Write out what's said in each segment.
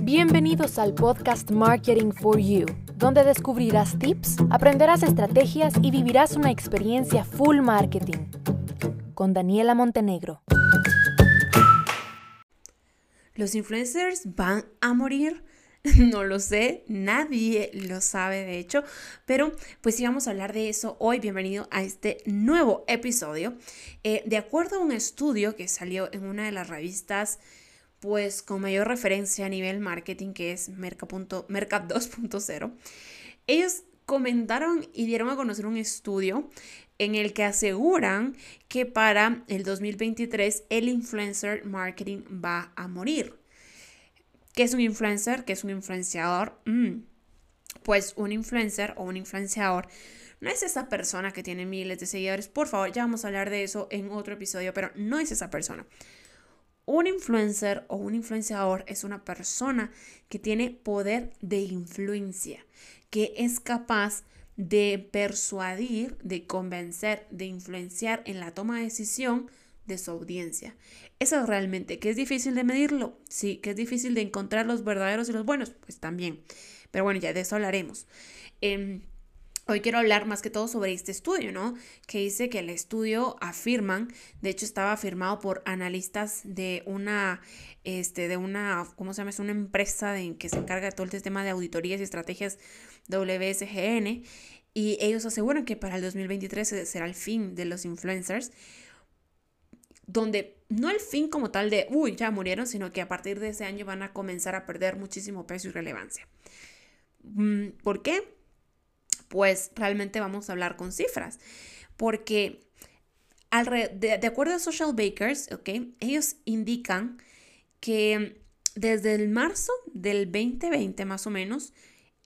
Bienvenidos al podcast Marketing for You, donde descubrirás tips, aprenderás estrategias y vivirás una experiencia full marketing. Con Daniela Montenegro. ¿Los influencers van a morir? No lo sé, nadie lo sabe de hecho, pero pues sí vamos a hablar de eso hoy. Bienvenido a este nuevo episodio. Eh, de acuerdo a un estudio que salió en una de las revistas pues con mayor referencia a nivel marketing que es Merca, 2.0, ellos comentaron y dieron a conocer un estudio en el que aseguran que para el 2023 el influencer marketing va a morir. ¿Qué es un influencer? ¿Qué es un influenciador? Mm, pues un influencer o un influenciador no es esa persona que tiene miles de seguidores. Por favor, ya vamos a hablar de eso en otro episodio, pero no es esa persona. Un influencer o un influenciador es una persona que tiene poder de influencia, que es capaz de persuadir, de convencer, de influenciar en la toma de decisión de su audiencia. Eso es realmente, que es difícil de medirlo, sí, que es difícil de encontrar los verdaderos y los buenos, pues también. Pero bueno, ya de eso hablaremos. Em, Hoy quiero hablar más que todo sobre este estudio, ¿no? Que dice que el estudio afirman, de hecho estaba firmado por analistas de una, este, de una, ¿cómo se llama? Es una empresa de, que se encarga de todo el tema de auditorías y estrategias WSGN. Y ellos aseguran que para el 2023 será el fin de los influencers, donde no el fin como tal de, uy, ya murieron, sino que a partir de ese año van a comenzar a perder muchísimo peso y relevancia. Mm, ¿Por qué? Pues realmente vamos a hablar con cifras. Porque de, de, acuerdo a Social Bakers, ¿ok? Ellos indican que desde el marzo del 2020 más o menos,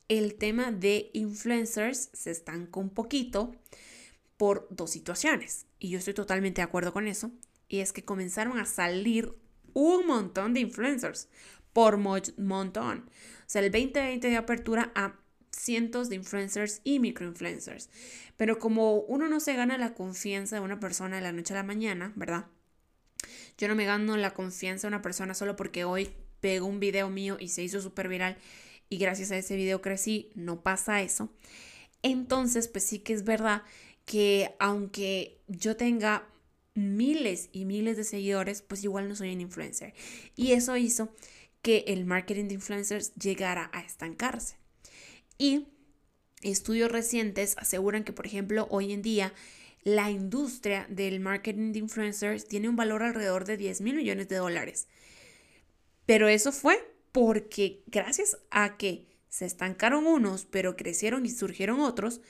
el tema de influencers se estancó un poquito por dos situaciones. Y yo estoy totalmente de acuerdo con eso. Y es que comenzaron a salir un montón de influencers. Por montón. O sea, el 2020 de apertura a cientos de influencers y microinfluencers. Pero como uno no se gana la confianza de una persona de la noche a la mañana, ¿verdad? Yo no me gano la confianza de una persona solo porque hoy pegó un video mío y se hizo súper viral y gracias a ese video crecí, no pasa eso. Entonces, pues sí que es verdad que aunque yo tenga miles y miles de seguidores, pues igual no soy un influencer. Y eso hizo que el marketing de influencers llegara a estancarse. Y estudios recientes aseguran que, por ejemplo, hoy en día la industria del marketing de influencers tiene un valor alrededor de 10 mil millones de dólares. Pero eso fue porque gracias a que se estancaron unos, pero crecieron y surgieron otros,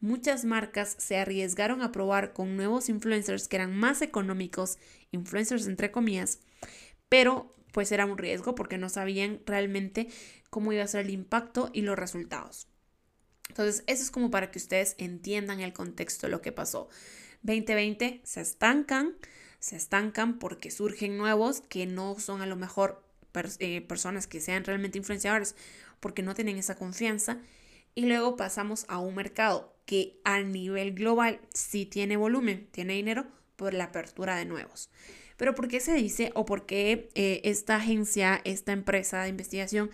muchas marcas se arriesgaron a probar con nuevos influencers que eran más económicos, influencers entre comillas, pero pues era un riesgo porque no sabían realmente cómo iba a ser el impacto y los resultados. Entonces, eso es como para que ustedes entiendan el contexto de lo que pasó. 2020 se estancan, se estancan porque surgen nuevos que no son a lo mejor eh, personas que sean realmente influenciadores porque no tienen esa confianza. Y luego pasamos a un mercado que a nivel global sí tiene volumen, tiene dinero por la apertura de nuevos. Pero ¿por qué se dice o por qué eh, esta agencia, esta empresa de investigación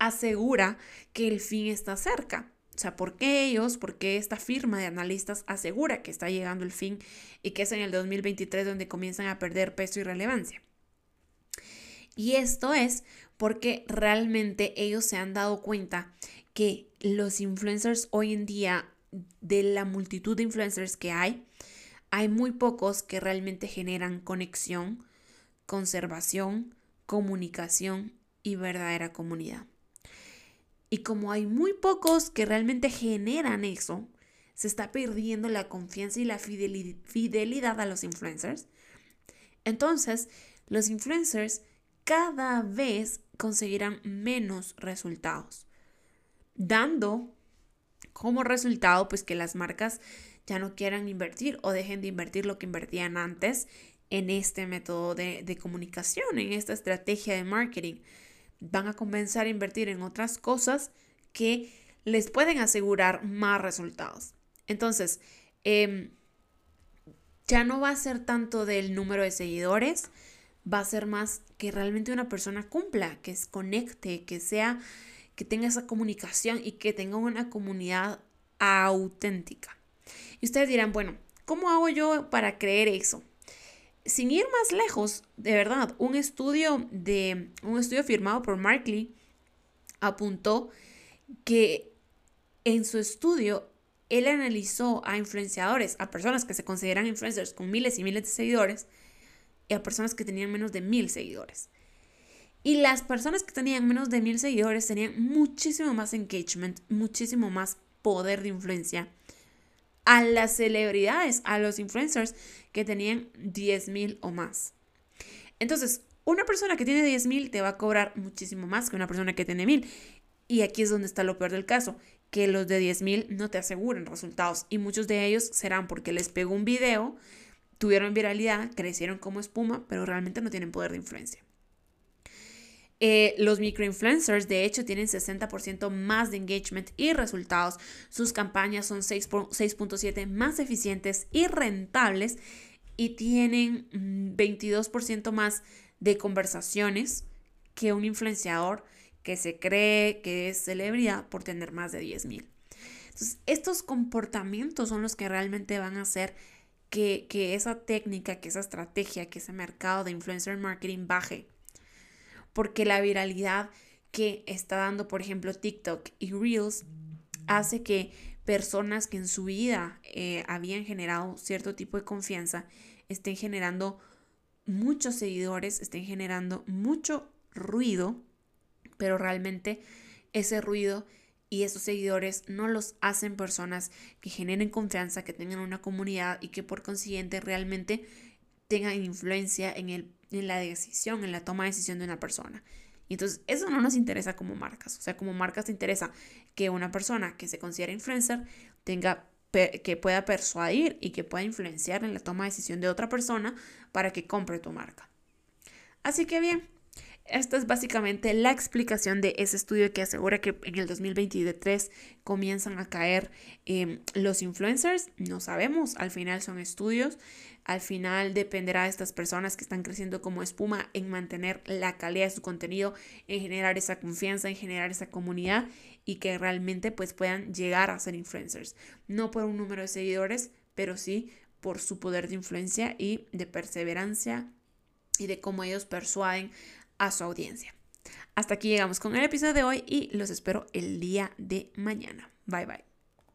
asegura que el fin está cerca? O sea, ¿por qué ellos, por qué esta firma de analistas asegura que está llegando el fin y que es en el 2023 donde comienzan a perder peso y relevancia? Y esto es porque realmente ellos se han dado cuenta que los influencers hoy en día, de la multitud de influencers que hay, hay muy pocos que realmente generan conexión, conservación, comunicación y verdadera comunidad. Y como hay muy pocos que realmente generan eso, se está perdiendo la confianza y la fidelidad a los influencers. Entonces, los influencers cada vez conseguirán menos resultados, dando como resultado pues que las marcas ya no quieran invertir o dejen de invertir lo que invertían antes en este método de, comunicación, en esta estrategia de marketing. Van a comenzar a invertir en otras cosas que les pueden asegurar más resultados. Entonces, em, ya no va a ser tanto del número de seguidores, va a ser más que realmente una persona cumpla, que se conecte, que sea, que tenga esa comunicación y que tenga una comunidad auténtica. Y ustedes dirán, bueno, ¿cómo hago yo para creer eso? Sin ir más lejos, de verdad, un estudio de un estudio firmado por Markley apuntó que en su estudio él analizó a influenciadores, a personas que se consideran influencers con miles y miles de seguidores y a personas que tenían menos de mil seguidores. Y las personas que tenían menos de mil seguidores tenían muchísimo más engagement, muchísimo más poder de influencia a las celebridades, a los influencers que tenían 10 mil o más. Entonces, una persona que tiene 10 mil te va a cobrar muchísimo más que una persona que tiene mil. Y aquí es donde está lo peor del caso, que los de 10 mil no te aseguran resultados y muchos de ellos serán porque les pegó un video, tuvieron viralidad, crecieron como espuma, pero realmente no tienen poder de influencia. Eh, los microinfluencers, de hecho, tienen 60% más de engagement y resultados. Sus campañas son 6.7 más eficientes y rentables y tienen 22% mm, más de conversaciones que un influenciador que se cree que es celebridad por tener más de 10 mil. Entonces, estos comportamientos son los que realmente van a hacer que, que esa técnica, que esa estrategia, que ese mercado de influencer marketing baje porque la viralidad que está dando, por ejemplo, TikTok y Reels hace que personas que en su vida eh, habían generado cierto tipo de confianza estén generando muchos seguidores, estén generando mucho ruido, pero realmente ese ruido y esos seguidores no los hacen personas que generen confianza, que tengan una comunidad y que por consiguiente realmente tengan influencia en el en la decisión, en la toma de decisión de una persona. Y entonces eso no nos interesa como marcas. O sea, como marcas te interesa que una persona que se considera influencer tenga que pueda persuadir y que pueda influenciar en la toma de decisión de otra persona para que compre tu marca. Así que bien, esta es básicamente la explicación de ese estudio que asegura que en el 2023 comienzan a caer em, los influencers. No sabemos, al final son estudios. Al final dependerá de estas personas que están creciendo como espuma en mantener la calidad de su contenido, en generar esa confianza, en generar esa comunidad y que realmente pues puedan llegar a ser influencers. No por un número de seguidores, pero sí por su poder de influencia y de perseverancia y de cómo ellos persuaden a su audiencia. Hasta aquí llegamos con el episodio de hoy y los espero el día de mañana. Bye bye.